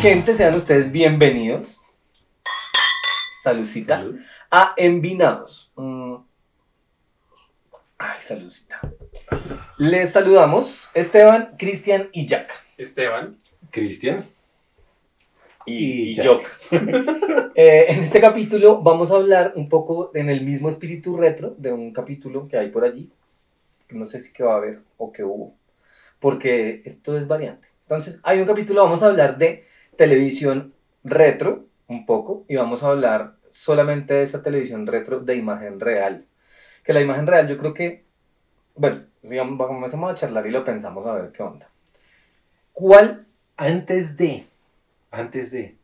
Gente, sean ustedes bienvenidos. Saludcita. Salud. A Envinados. Mm. Ay, saludcita. Les saludamos Esteban, Cristian y Jack. Esteban. Cristian. Y, Y Jack. Jock. Eh, en este capítulo vamos a hablar un poco en el mismo espíritu retro de un capítulo que hay por allí. No sé si que va a haber o que hubo. Porque esto es variante. Entonces, hay un capítulo, vamos a hablar de televisión retro, un poco, y vamos a hablar solamente de esa televisión retro de imagen real. Que la imagen real, yo creo que, bueno, digamos, comenzamos a charlar y lo pensamos a ver qué onda. ¿Cuál? Antes de, antes de,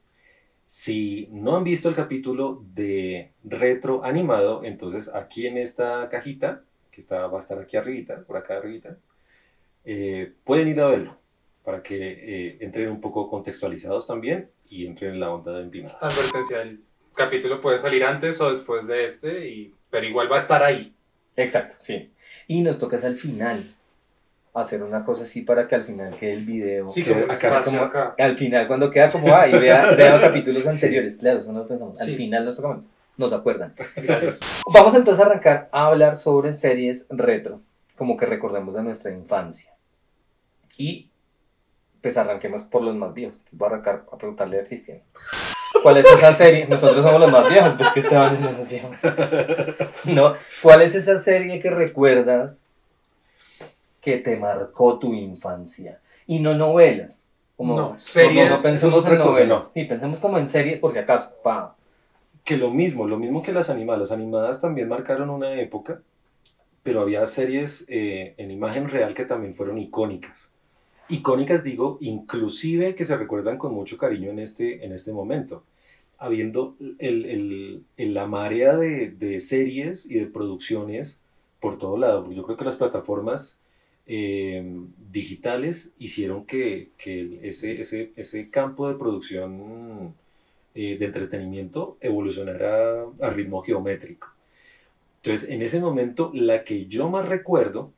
si no han visto el capítulo de retro animado, entonces aquí en esta cajita, que está, va a estar aquí arribita, por acá arribita, eh, pueden ir a verlo para que eh, entren un poco contextualizados también y entren en la onda de empinada. Advertencia, el capítulo puede salir antes o después de este, y, pero igual va a estar ahí. Exacto, sí. Y nos toca es al final hacer una cosa así para que al final quede el video. Sí, que como acá como- acá. Al final, cuando queda como, ay, vea, vea capítulos anteriores. Claro, eso no lo pensamos. Al Sí. final nos nos acuerdan. Gracias. Vamos entonces a arrancar a hablar sobre series retro, como que recordemos de nuestra infancia. Y pues arranquemos por los más viejos. Voy a arrancar a preguntarle a Cristian. ¿Cuál es esa serie? Nosotros somos los más viejos, pues que Esteban es más viejo. No, ¿cuál es esa serie que recuerdas que te marcó tu infancia? Y no novelas. Como, No, series, no eso pensemos otra en cosa, novelas. no. Sí, pensemos como en series por si acaso. Pa. Que lo mismo, lo mismo que las animadas. Las animadas también marcaron una época, pero había series eh, en imagen real que también fueron icónicas. Icónicas, digo, inclusive que se recuerdan con mucho cariño en este, en este momento. Habiendo el, el- el- la marea de, de series y de producciones por todo lado, yo creo que las plataformas eh, digitales hicieron que, que ese, ese, ese campo de producción eh, de entretenimiento evolucionara a ritmo geométrico. Entonces, en ese momento, la que yo más recuerdo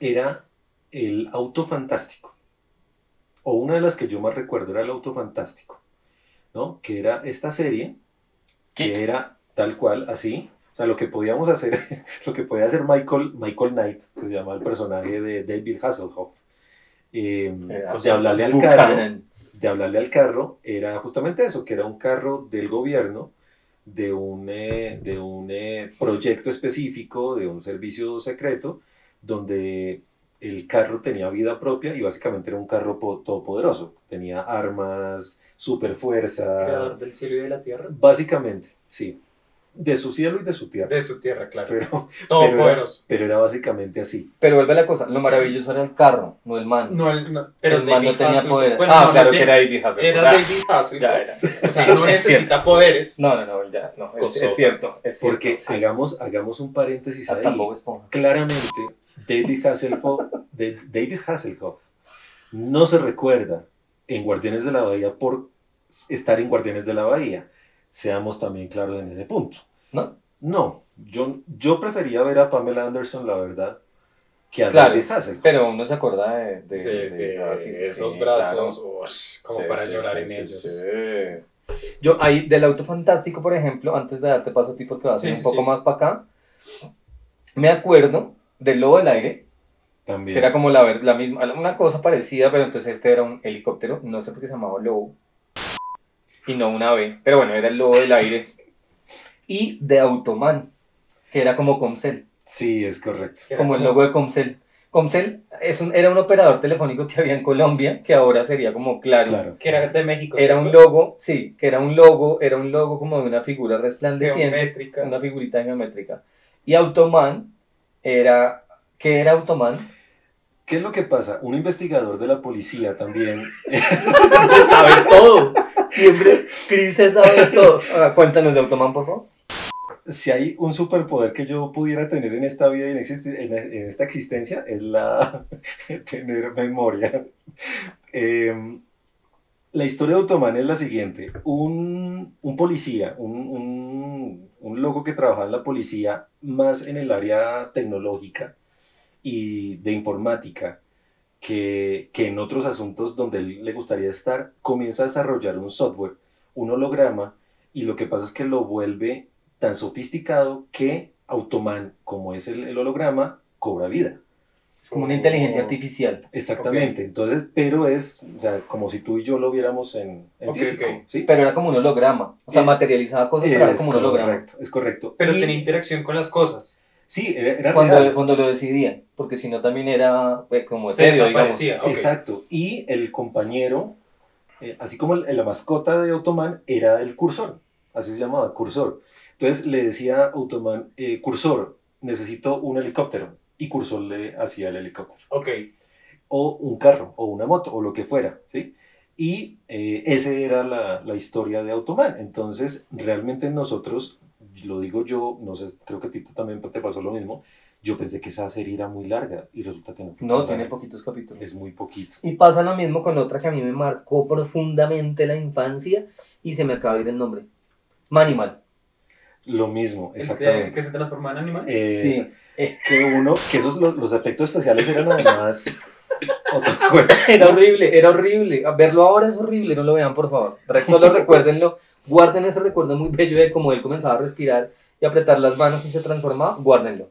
era el auto fantástico. O una de las que yo más recuerdo era el auto fantástico, ¿no? Que era esta serie, ¿Qué? que era tal cual, así. Sea, lo que podíamos hacer, lo que podía hacer Michael, Michael Knight, que se llama el personaje de David Hasselhoff, eh, de hablarle al carro, de hablarle al carro era justamente eso, que era un carro del gobierno, de un, eh, de un eh, proyecto específico, de un servicio secreto, donde el carro tenía vida propia y básicamente era un carro po- todopoderoso. Tenía armas, super fuerza. Creador del cielo y de la tierra. Básicamente, sí. De su cielo y de su tierra. De su tierra, claro. Pero, Todopoderoso. pero era básicamente así. Pero vuelve la cosa, lo maravilloso era el carro, no el man. No, el, no, pero el man no tenía Hasselhoff- poder. Bueno, ah, no, claro que era David Hasselhoff. Era Ah, David Hasselhoff. Ya era. O sea, no Es necesita poderes. No, no, no, ya, no, es, cierto, es cierto. Porque sí. hagamos, hagamos un paréntesis Hasta ahí. Claramente David Hasselhoff, de- David Hasselhoff no se recuerda en Guardianes de la Bahía por estar en Guardianes de la Bahía. Seamos también claros en ese punto. ¿No? No, yo, yo prefería ver a Pamela Anderson, la verdad, que a Claro. David Hasselhoff. Pero uno se acuerda de, de, De, de esos sí, brazos, claro. como Sí, para sí, llorar sí, en sí, ellos. sí. Yo, ahí, del auto fantástico, por ejemplo, antes de darte paso a ti, porque vas a Sí, ir un sí, poco sí. más para acá, me acuerdo del lobo del aire, También. que era como la, la misma, una cosa parecida, pero entonces este era un helicóptero, no sé por qué se llamaba lobo, y no un ave, pero bueno, era el lobo del aire, y de Automan, que era como Comcel, Sí, es correcto. Era como el logo de Comcel. Comcel es un, era un operador telefónico que había en Colombia, que ahora sería como claro. Claro. Que era de México. Era un logo, sí, que era un logo, era un logo como de una figura resplandeciente, Geométrica. una figurita geométrica. Y Automan era, ¿qué era Automan? ¿Qué es lo que pasa? Un investigador de la policía también sabe todo. Siempre Chris se sabe todo. Ahora, cuéntanos de Automan, por favor. si hay un superpoder que yo pudiera tener en esta vida y en, existi- en- en esta existencia, es la tener memoria. Eh, La historia de Automan es la siguiente. Un, un policía, un, un, un loco que trabajaba en la policía, más en el área tecnológica y de informática, que, que en otros asuntos donde él le gustaría estar, comienza a desarrollar un software, un holograma, y lo que pasa es que lo vuelve tan sofisticado que Automan, como es el, el holograma, cobra vida. Es como una inteligencia artificial. Exactamente, entonces, pero es o sea, como si tú y yo lo viéramos en, en físico. ¿sí? Pero era como un holograma. O sea, Eh, materializaba cosas, pero era Es como un holograma. correcto, es correcto. Pero Y- tenía interacción con las cosas. Sí, era, era Cuando, real. cuando lo decidían. Porque si no, también era eh, como Se etéreo, digamos. desaparecía. ok. Exacto. Y el compañero, eh, así como el- la mascota de Automan, era el cursor. Así se llamaba, cursor. Entonces le decía a Automan, eh, cursor, necesito un helicóptero. Y cursor le hacía el helicóptero. Ok. O un carro, o una moto, o lo que fuera. ¿sí? Y eh, esa era la, la historia de Automan. Entonces, realmente nosotros, lo digo yo, no sé, creo que a ti también te pasó lo mismo. Yo pensé que esa serie era muy larga y resulta que no. No, tiene larga. poquitos capítulos. Es muy poquito. Y pasa lo mismo con otra que a mí me marcó profundamente la infancia y se me acaba de ir el nombre. Manimal. Lo mismo, exactamente. Que se transforma en animal. Eh, Sí. Eh. Que uno, que esos, los, los efectos especiales eran además otra cosa. Era horrible, era horrible. Verlo ahora es horrible, no lo vean, por favor. Solo recuérdenlo. Guarden ese recuerdo muy bello de cómo él comenzaba a respirar y apretar las manos y se transformaba. Guárdenlo.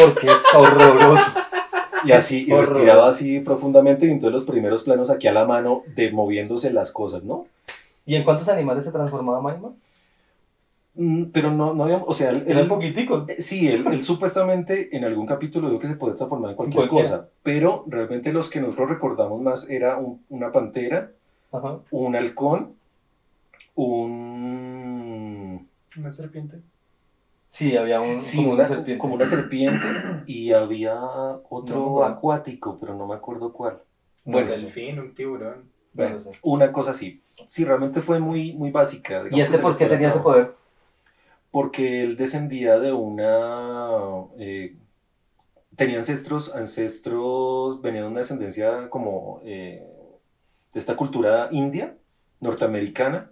Porque es horroroso. Y así, y respiraba así profundamente y entonces los primeros planos aquí a la mano de moviéndose las cosas, ¿no? ¿Y en cuántos animales se transformaba Manimal? Mm, Pero no, no había, o sea, él, Eran poquiticos. eh, sí, él, él supuestamente en algún capítulo dijo que se puede transformar en cualquier Cualquiera. cosa, pero realmente los que nosotros recordamos más era un- una pantera, Ajá. un halcón, un... Una serpiente. Sí, había un, Sí, como una, una serpiente. como una serpiente y había otro No acuático, pero no me acuerdo cuál. Un Bueno, delfín, un tiburón. Bueno, una cosa así. Sí, realmente fue muy, muy básica. ¿Y este por qué tenía ese poder? Porque él descendía de una... eh, tenía ancestros, ancestros, venía de una descendencia como eh, de esta cultura india, norteamericana,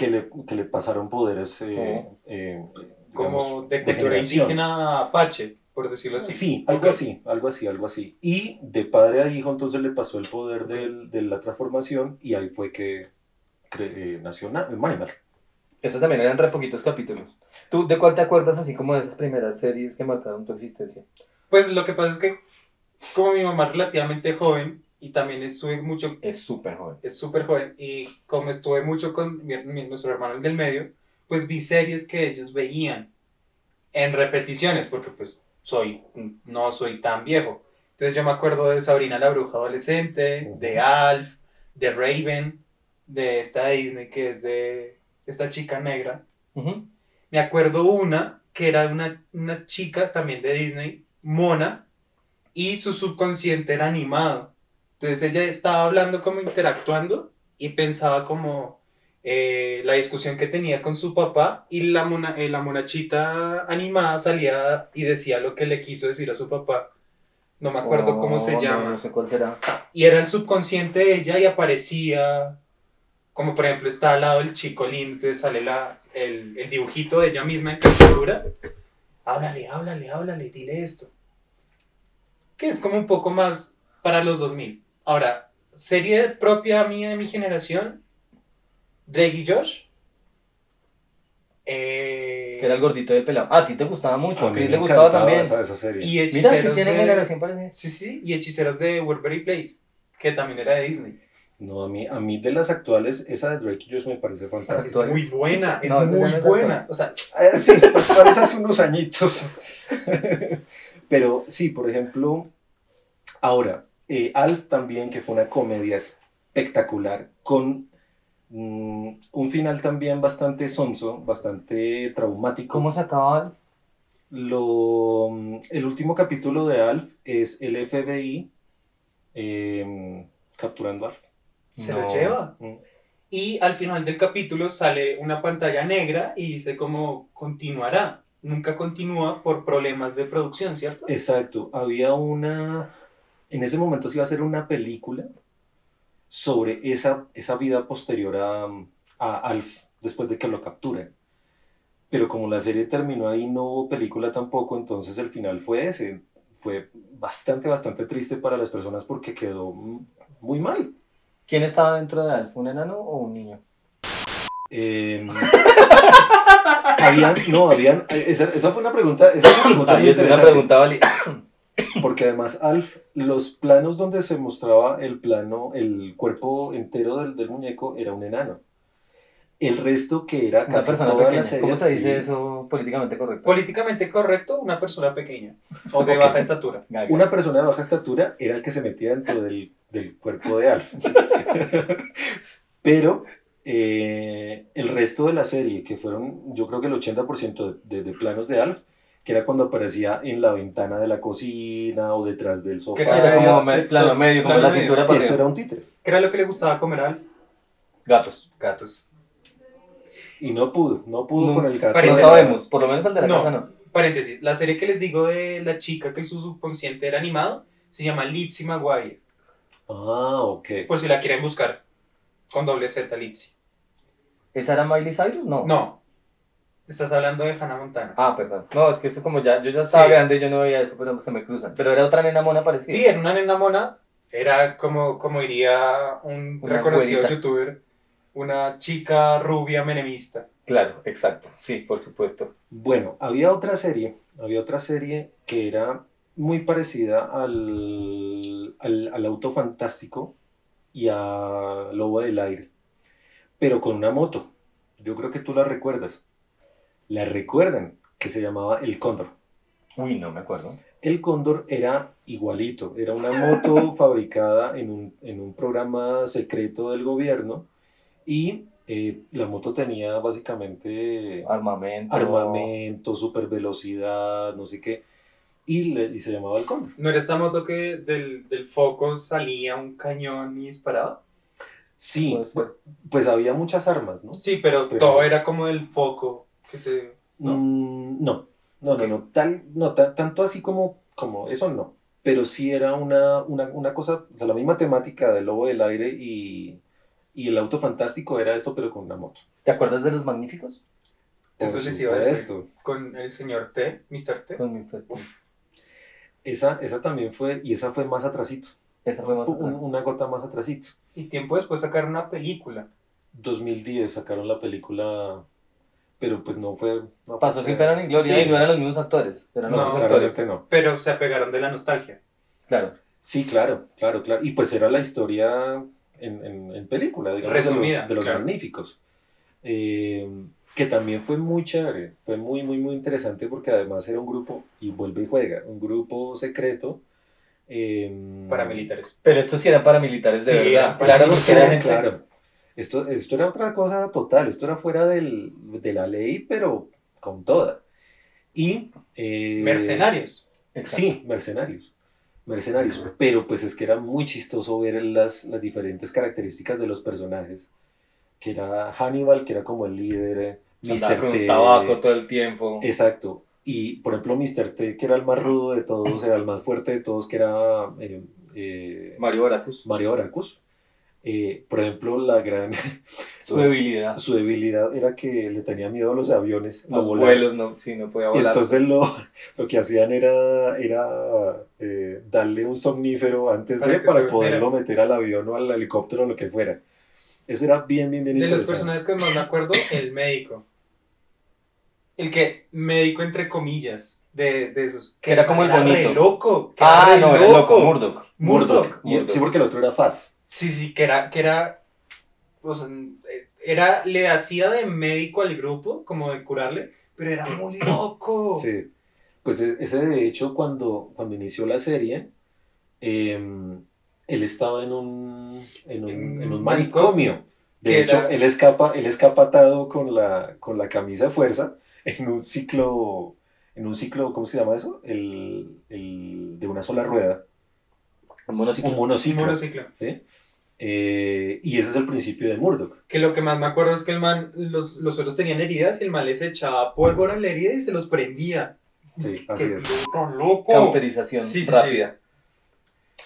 que le, que le pasaron poderes... eh, Oh. eh, Como digamos, de cultura generación. indígena apache, por decirlo así. Sí, algo así, algo así, algo así. Y de padre a hijo entonces le pasó el poder del- de la transformación y ahí fue que eh, nació Na- Manimal. Esos también eran re poquitos capítulos. ¿Tú de cuál te acuerdas así como de esas primeras series que marcaron tu existencia? Pues lo que pasa es que, como mi mamá es relativamente joven, y también estuve mucho, Es súper joven. es súper joven, y como estuve mucho con mi, mi- nuestro hermano el del medio, pues vi series que ellos veían en repeticiones, porque pues soy, no soy tan viejo. Entonces yo me acuerdo de Sabrina la bruja adolescente, Ujú. de Alf, de Raven, de esta de Disney que es de esta chica negra. Ujú. Me acuerdo una que era una, una chica también de Disney, mona, y su subconsciente era animado. Entonces ella estaba hablando como interactuando y pensaba como eh, la discusión que tenía con su papá y la, mona, eh, la monachita animada salía y decía lo que le quiso decir a su papá. No me acuerdo cómo se Oh, no, llama No sé cuál será. y era el subconsciente de ella y aparecía, como por ejemplo está al lado el chico lindo, entonces sale la, el, el dibujito de ella misma en caricatura. Háblale, háblale, háblale, dile esto. Que es como un poco más para los 2000. Ahora, serie propia mía de mi generación, Drake y Josh. Eh, Que era el gordito del pelado. Ah, a ti te gustaba mucho. A mí Chris le gustaba también. Esa, esa serie. y Mira, hechiceros si tiene de- generación parecida. Sí, sí, y hechiceros de Woodbury Place, que también era de Disney. No, a mí, a mí de las actuales, esa de Drake y Josh me parece Es fantástica. Actuales. muy buena, es No, muy es buena. O sea, Eh, sí, parece hace unos añitos. Pero sí, por ejemplo, ahora, eh, Alf también, que fue una comedia espectacular, con mm, un final también bastante sonso, bastante traumático. ¿Cómo se acababa? Lo, mm, el último capítulo de Alf es el FBI em, capturando a Alf. se No. lo lleva. Mm. Y al final del capítulo sale una pantalla negra y dice cómo continuará. Nunca continúa por problemas de producción, ¿cierto? Exacto, había una, en ese momento se iba a hacer una película, sobre esa, esa vida posterior a, a Alf después de que lo capturen. Pero como la serie terminó ahí, no hubo película tampoco, entonces el final fue ese. Fue bastante, bastante triste para las personas porque quedó muy mal. ¿Quién estaba dentro de Alf? ¿Un enano o un niño? Eh, habían, no, habían, esa, esa fue una pregunta, esa fue una pregunta muy una pregunta. Porque además Alf, los planos donde se mostraba el plano, el cuerpo entero del, del muñeco era un enano. El resto que era Una casi persona toda pequeña. la serie. ¿Cómo se dice sí, eso políticamente correcto? Políticamente correcto, una persona pequeña o de Ok. baja estatura. Gagas. Una persona de baja estatura era el que se metía dentro del, del cuerpo de Alf. Pero eh, el resto de la serie, que fueron yo creo que el 80% de, de- de planos de Alf, que era cuando aparecía en la ventana de la cocina o detrás del sofá. Que Era como medio- me- plano medio, como plano la medio. cintura para Eso era un títere. ¿Qué era lo que le gustaba comer al Gatos. gatos? Y no pudo, no pudo No, con el gato. No Paréntesis. sabemos, por lo menos el de la No. casa no. Paréntesis, la serie que les digo de la chica que su subconsciente era animado se llama Lizzie McGuire. Ah, ok. Por si la quieren buscar. Con doble Z, Lizzie. ¿Esa era Miley Cyrus? No. No. Estás hablando de Hannah Montana. Ah, perdón. No, es que esto como ya, yo ya estaba Sí. grande, yo no veía eso, pero se me cruzan. Pero era otra nena mona parecida. Sí, era una nena mona. Era como, como diría un Una reconocido güerita. youtuber. Una chica rubia menemista. Claro, exacto. Sí, por supuesto. Bueno, había otra serie, había otra serie que era muy parecida al, al, al Auto Fantástico y a Lobo del Aire, pero con una moto. Yo creo que tú la recuerdas. La recuerdan, que se llamaba El Cóndor. Uy, no me acuerdo. El Cóndor era igualito, era una moto fabricada en un, en un programa secreto del gobierno y eh, la moto tenía básicamente Armamento. armamento, super velocidad, no sé qué, y, le- y se llamaba el Cóndor. ¿No era esta moto que del, del foco salía un cañón y disparaba? Sí, pues había muchas armas, ¿no? Sí, pero, Pero- todo era como el foco que se... ¿no? Mm, no, no, no, no, tal, no ta- tanto así como, como eso no, pero sí era una, una, una cosa, o sea, la misma temática del Lobo del Aire y, y el Auto Fantástico era esto, pero con una moto. ¿Te acuerdas de los magníficos? Eso les iba a decir. supuesto. Con el señor T, Mr. T. Con Mr. T. Esa, esa también fue, y esa fue más atrasito, Esa fue más un- atrás. una gota más atrasito. Y tiempo después sacaron una película. 2010 sacaron la película, pero pues no fue... no Pasó sin pena ni gloria Sí. y no eran los mismos actores. Eran No, otros actores. Claramente no. Pero se apegaron de la nostalgia. Claro. Sí, claro, claro, claro. Y pues era la historia en, en- en película, digamos, de Resumida, los, de los claro. magníficos. Eh, que también fue muy chévere, fue muy, muy, muy interesante porque además era un grupo, y vuelve y juega, un grupo secreto. eh, Paramilitares. Pero estos sí eran paramilitares de Sí, verdad. eran Claro, claro. Esto, esto era otra cosa total, esto era fuera del- de la ley, pero con toda. Y... eh, Mercenarios. Exacto. Sí, mercenarios. Mercenarios. Pero pues es que era muy chistoso ver las, las diferentes características de los personajes. Que era Hannibal, que era como el líder. eh, con un T. tabaco todo el tiempo. Exacto. Y por ejemplo, Mr. T, que era el más rudo de todos, era el más fuerte de todos, que era eh, eh, Mario Baracus. Mario Baracus. Eh, por ejemplo, la gran. Su debilidad. su debilidad era que le tenía miedo a los aviones. a Los volar. vuelos, no, sí, no podía Y volar. entonces lo, lo que hacían era, era eh, darle un somnífero antes Para de para poderlo meter al avión o al helicóptero o lo que fuera. Eso era bien, bien, bien De los personajes que más me acuerdo, el médico. El que, médico entre comillas, de, de esos. Que era como el re bonito. loco. que ah, re no, era loco, Murdoch. Murdoch. Y- Sí, porque el otro era Faz. Sí, sí, que era, que era, o sea, eh, era, le hacía de médico al grupo, como de curarle, pero era muy loco. Sí. Pues e- ese de hecho, cuando, cuando inició la serie, em, él estaba en un, en un, En en un un manicomio. De hecho, era- él escapa, él escapa atado con la, con la camisa de fuerza en un ciclo, en un ciclo, ¿cómo se llama eso? El, el de una sola rueda, Un monociclo. un Un monociclo. monociclo. ¿sí? Eh, y ese es el principio de Murdoch. Que lo que más me acuerdo es que el man, los, los otros tenían heridas y el man les echaba pólvora en la herida y se los prendía. Sí, así ¡Qué es. loco! Cauterización Sí, sí, sí. rápida.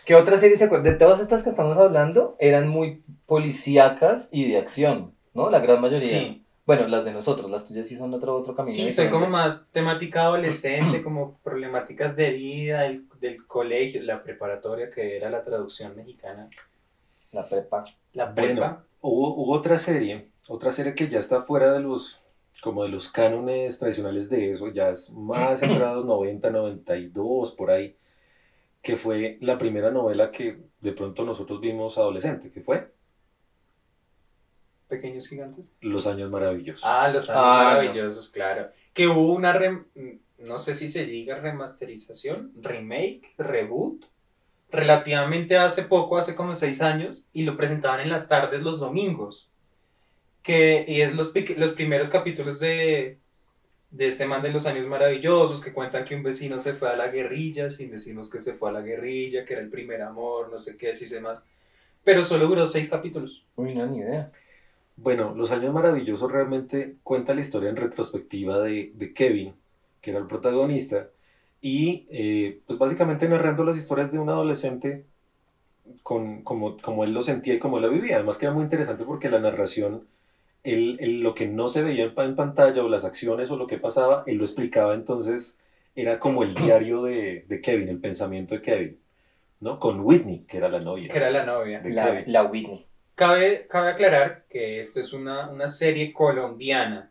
¿Qué otra serie se acuerdan? De todas estas que estamos hablando, eran muy policíacas y de acción, ¿no? La gran mayoría. Sí. Bueno, las de nosotros, las tuyas sí son otro, otro camino. Sí, soy diferente. como más temática adolescente, como problemáticas de vida, del, del colegio, la preparatoria, que era la traducción mexicana. La prepa. La Bueno. prepa. Hubo, hubo otra serie, otra serie que ya está fuera de los, como de los cánones tradicionales de eso, ya es más entrados 90, 92, por ahí, que fue la primera novela que de pronto nosotros vimos adolescente, que fue Pequeños gigantes. Los Años Maravillosos. Ah, los años Ah, maravillosos, claro. Que hubo una, rem- no sé si se diga remasterización, remake, reboot, relativamente hace poco, hace como seis años, y lo presentaban en las tardes los domingos. Que y es los, los primeros capítulos de, de este man de los años maravillosos, que cuentan que un vecino se fue a la guerrilla, sin decirnos que se fue a la guerrilla, que era el primer amor, no sé qué, si sé más. Pero solo duró seis capítulos. Uy, no, ni idea. Bueno, Los Años Maravillosos realmente cuenta la historia en retrospectiva de, de Kevin, que era el protagonista, y eh, pues básicamente narrando las historias de un adolescente con, como, como él lo sentía y como él lo vivía. Además que era muy interesante porque la narración, él, él lo que no se veía en, en pantalla o las acciones o lo que pasaba, él lo explicaba entonces, era como el diario de, de Kevin, el pensamiento de Kevin, ¿no? Con Whitney, que era la novia. Que era la novia. La, la Whitney. Cabe, cabe aclarar que esto es una, una serie colombiana,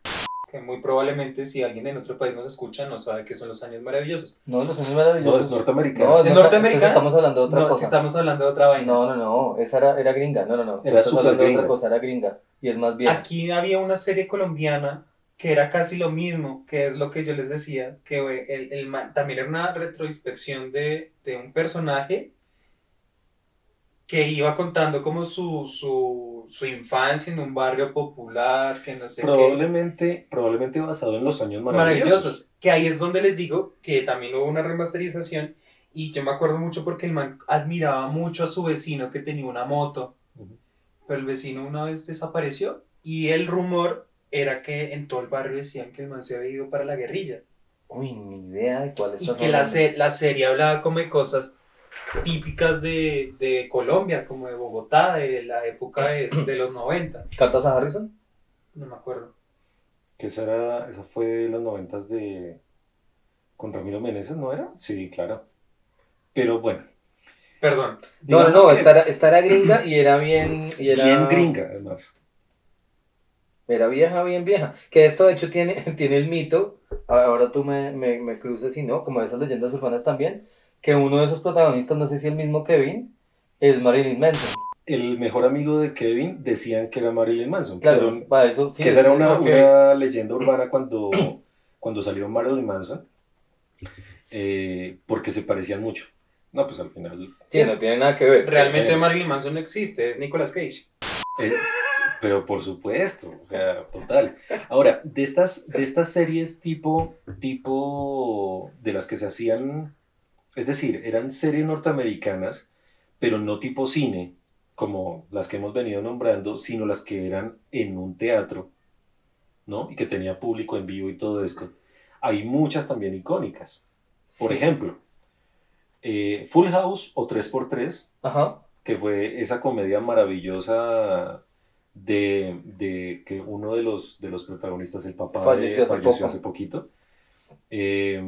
que muy probablemente si alguien en otro país nos escucha no sabe qué son los años maravillosos. No, los años No, maravillosos. es norteamericano. No, ¿Es norte- norteamericana? entonces estamos hablando de otra No, cosa. si estamos hablando de otra vaina. No, no, no, esa era, era gringa, no, no, no. Era súper hablando de otra gringa. cosa, era gringa. Y es más bien. Aquí había una serie colombiana que era casi lo mismo, que es lo que yo les decía, que el, el también era una retroinspección de, de un personaje que iba contando como su, su, su infancia en un barrio popular, que no sé qué. Probablemente, probablemente basado en los años maravillosos. maravillosos. Que ahí es donde les digo que también hubo una remasterización y yo me acuerdo mucho porque el man admiraba mucho a su vecino que tenía una moto, pero el vecino una vez desapareció y el rumor era que en todo el barrio decían que el man se había ido para la guerrilla Uy, ni idea de cuál y estás que la, hablando. se- la serie hablaba como de cosas típicas de, de Colombia, como de Bogotá, de la época de, de los 90. ¿Cartas a Harrison? No me acuerdo. Que esa, era, esa fue de los noventas de... Con Ramiro Meneses, ¿no era? Sí, claro. Pero bueno. Perdón. No, no, que esta era, esta era gringa y era bien. Y era, Bien gringa, además. Era vieja, bien vieja. Que esto de hecho tiene, tiene el mito, ahora tú me, me, me cruces y no, como esas leyendas urbanas también, que uno de esos protagonistas, no sé si el mismo Kevin, es Marilyn Manson. El mejor amigo de Kevin decían que era Marilyn Manson. Claro, pero para eso sí. que esa es- era una, una leyenda urbana cuando, cuando salió Marilyn Manson. eh, porque se parecían mucho. No, pues al final... Sí, no tiene nada que ver. Realmente Sí. Marilyn Manson no existe, es Nicolas Cage. Eh, pero por supuesto, o sea, total. Ahora, de estas, de estas series tipo, tipo de las que se hacían, es decir, eran series norteamericanas, pero no tipo cine, como las que hemos venido nombrando, sino las que eran en un teatro, ¿no? Y que tenía público en vivo y todo esto. Hay muchas también icónicas. Por Sí. ejemplo, eh, Full House o 3x3, Ajá. que fue esa comedia maravillosa de, de que uno de los, de los protagonistas, el papá, de- Falleció hace falleció poco. hace poquito. Eh,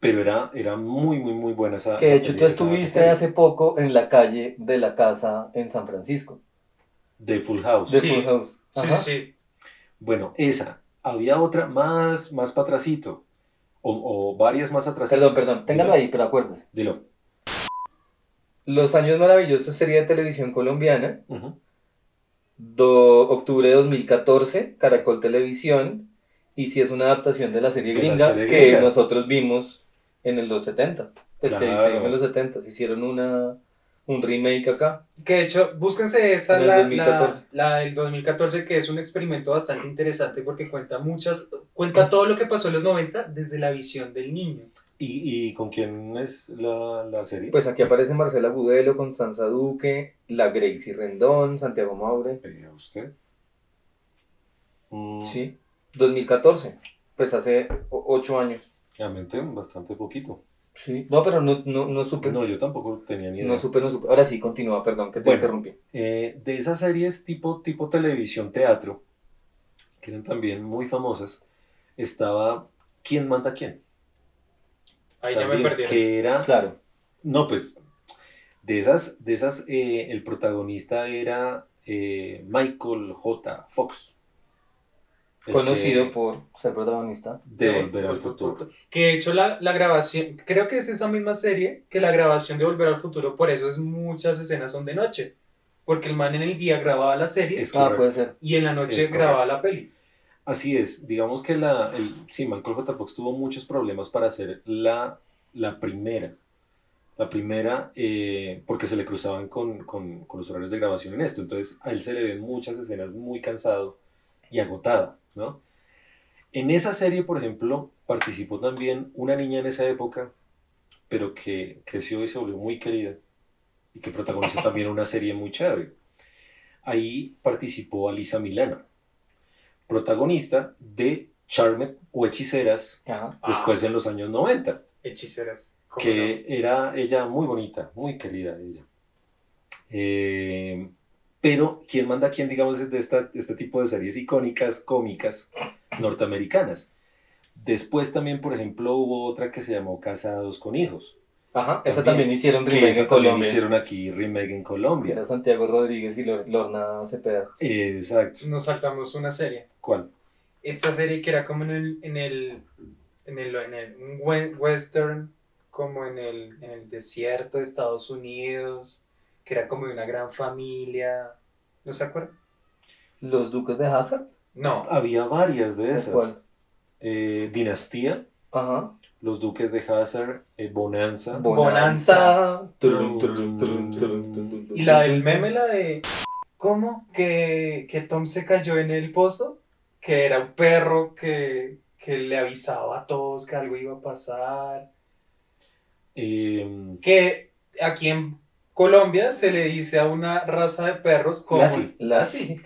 pero era, era muy, muy, muy buena esa. Que de hecho tú estuviste hace poco en la calle de la casa en San Francisco. De Full House. De Sí. Full House. Sí, Ajá. sí, sí. Bueno, esa. Había otra más, más para atrasito. O, o varias más atrasito. Perdón, perdón, téngalo Dilo, ahí, pero acuérdese. Dilo. Los Años Maravillosos serie de televisión colombiana, Ujú. do, octubre de 2014, Caracol Televisión, y si es una adaptación de la serie De la gringa serie que gringa. nosotros vimos en el- los 70s. Pues que se hizo en los 70s, hicieron una, un remake acá. Que de hecho, búsquense esa, En el la, 2014. La, la del 2014, que es un experimento bastante interesante porque cuenta muchas, cuenta todo lo que pasó en los 90 desde la visión del niño. ¿Y, y con quién es la, la serie? Pues aquí aparece Marcela Gudelo, Constanza Duque, la Gracie Rendón, Santiago Maure. Vea usted. Mm, Sí, 2014, pues hace ocho años. Realmente bastante poquito. Sí. No, pero no, no, no supe. No, yo tampoco tenía ni idea. No supe, no supe. Ahora sí, continúa, perdón, que te Bueno. interrumpí. Eh, de esas series tipo, tipo televisión, teatro, que eran también muy famosas, estaba ¿Quién manda a quién? Ahí ya me perdí. que era... Claro. No, pues, de esas, de esas eh, el protagonista era eh, Michael J. Fox. Conocido que- por ser protagonista. De de Volver al Futuro. Que de hecho la, la grabación, creo que es esa misma serie, que la grabación de Volver al Futuro, por eso es muchas escenas son de noche. Porque el man en el día grababa la serie Es Ah, correcto. puede ser. y en la noche es grababa correcto. la peli. Así es, digamos que la, el, sí, Michael J. Fox tuvo muchos problemas para hacer la, la primera. La primera, eh, porque se le cruzaban con, con- con los horarios de grabación en esto. Entonces a él se le ven muchas escenas muy cansado y agotado, ¿no? En esa serie, por ejemplo, participó también una niña en esa época, pero que creció y se volvió muy querida y que protagonizó también una serie muy chévere. Ahí participó Alisa Milano, protagonista de Charmed o Hechiceras Ajá. después en los años 90, Hechiceras. ¿cómo que era ella muy bonita, muy querida ella. Eh, pero quien manda a quién, digamos, es de esta, este tipo de series icónicas, cómicas, norteamericanas. Después también, por ejemplo, hubo otra que se llamó Casados con Hijos, Ajá. Esa También. también hicieron que remake esa en también Colombia. hicieron aquí remake en Colombia. Era Santiago Rodríguez y Lor- Lorna Cepeda. Exacto. no? Nos saltamos una serie. ¿Cuál? Esta serie que era como en el, en el, en el, en el western, como en el, en el desierto de Estados Unidos, que era como de una gran familia. ¿No se acuerdan? Los Duques de Hazard. No. Había varias de esas. ¿Cuál? Eh, Dinastía, Ajá. Los Duques de Hazard, eh, Bonanza. Bonanza. Y la del meme, la de... ¿Cómo? Que, que Tom se cayó en el pozo, que era un perro que, que le avisaba a todos que algo iba a pasar. Eh, Que aquí en Colombia se le dice a una raza de perros como... Lassie. Lassie.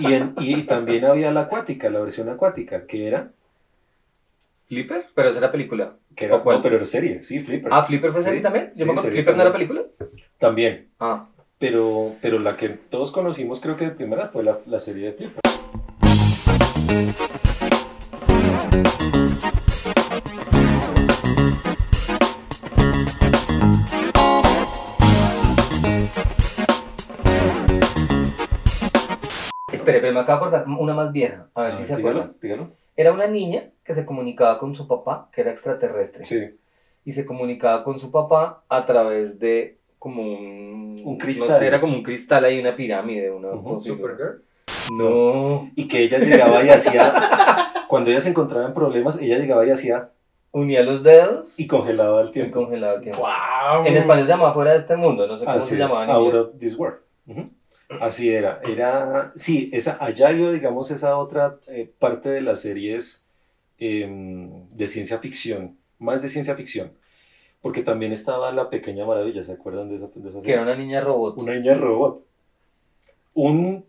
y, en- y también había la acuática, la versión acuática, que era. ¿Flipper? Pero esa era película. Que era ¿O cuál? no, pero era serie, sí, Flipper. Ah, ¿Flipper fue Sí, serie también? Yo sí, me acuerdo, serie ¿Flipper no era película? También. Ah. Pero, pero la que todos conocimos, creo que de primera, fue la, la serie de Flipper. Espere, pero me acabo de acordar una más vieja. A ver A si ver, se acuerdan. dígalo. Era una niña que se comunicaba con su papá, que era extraterrestre. Sí. Y se comunicaba con su papá a través de como un... Un no cristal. sé, era como un cristal ahí, una pirámide, una... Si- Supergirl. No. Y que ella llegaba y hacía. Cuando ella se encontraba en problemas, ella llegaba y hacía. Unía los dedos Y congelaba el y tiempo. congelaba el tiempo. ¡Wow! En español se llamaba Fuera de este mundo, no sé cómo Así se llamaba out of this world. Ujú. Así era. Era, sí, esa, allá iba, digamos, esa otra eh, parte de las series em, de ciencia ficción, más de ciencia ficción, porque también estaba La Pequeña Maravilla, ¿se acuerdan de esa, de esa Que era una niña robot. Una niña robot. Un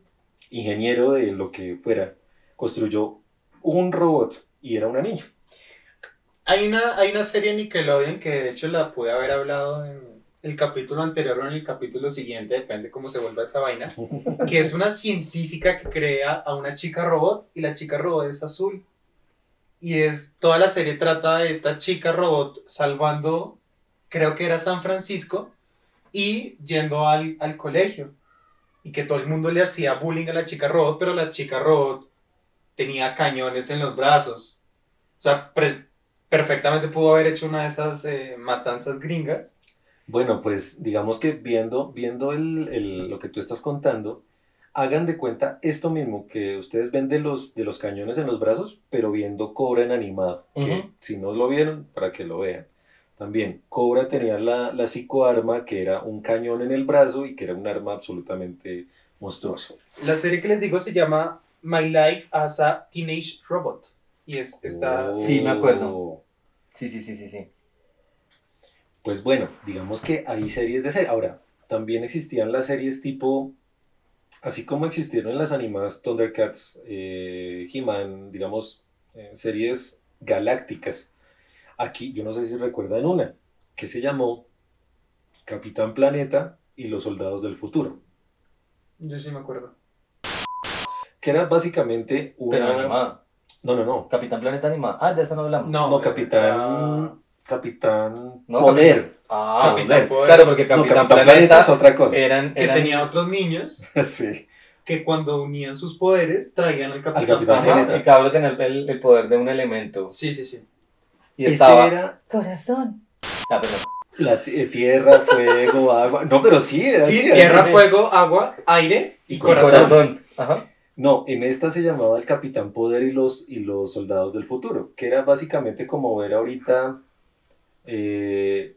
ingeniero de lo que fuera construyó un robot y era una niña. Hay una, hay una serie en Nickelodeon que de hecho la pude haber hablado en el capítulo anterior o en el capítulo siguiente, depende cómo se vuelva esta vaina, que es una científica que crea a una chica robot y la chica robot es azul. Y es, toda la serie trata de esta chica robot salvando, creo que era San Francisco, y yendo al, al colegio. Y que todo el mundo le hacía bullying a la chica robot, pero la chica robot tenía cañones en los brazos. O sea, perfectamente pudo haber hecho una de esas eh, matanzas gringas. Bueno, pues digamos que viendo, viendo el, el- lo que tú estás contando, hagan de cuenta esto mismo que ustedes ven de los, de los cañones en los brazos, pero viendo Cobra en animado. Que si no lo vieron, para que lo vean. También, Cobra tenía la, la psicoarma, que era un cañón en el brazo y que era un arma absolutamente monstruosa. La serie que les digo se llama My Life as a Teenage Robot. Y es, está... Sí, me acuerdo. Oh. Sí, sí, sí, sí, sí. Pues bueno, digamos que hay series de serie. Ahora, también existían las series tipo, así como existieron las animadas Thundercats, eh, He-Man, digamos, eh, series galácticas. Aquí, yo no sé si recuerdan una, que se llamó Capitán Planeta y los Soldados del Futuro, Yo sí me acuerdo. que era básicamente Pero una... animada. No, no, no. Capitán Planeta animada. Ah, de esa no hablamos. No, No, Capitán... Capitán No, Poder. Ah, Capitán Poder. Poder. claro, porque No, Capitán, Capitán Planeta, Planeta es otra cosa. eran, que eran- tenía otros niños Sí. que cuando unían sus poderes traían al Capitán, Capitán Ajá, Planeta. Y cada uno tenía el, el poder de un elemento. Sí, sí, sí. Y Este estaba... era Corazón. Ah, perdón. la eh, tierra, fuego, agua. No, pero sí, era Sí, así, tierra, así. fuego, agua, aire y, Y corazón. Corazón. Ajá. No, en esta se llamaba el Capitán Poder y los, y los Soldados del Futuro, que era básicamente como ver ahorita, eh,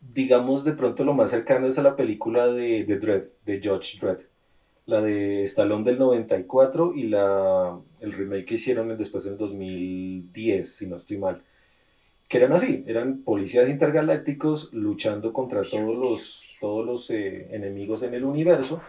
digamos, de pronto lo más cercano es a la película de, de Dredd, de Judge Dredd, la de Stallone del 94 y la, el remake que hicieron después en 2010, si no estoy mal, que eran así, eran policías intergalácticos luchando contra todos los, todos los eh, enemigos en el universo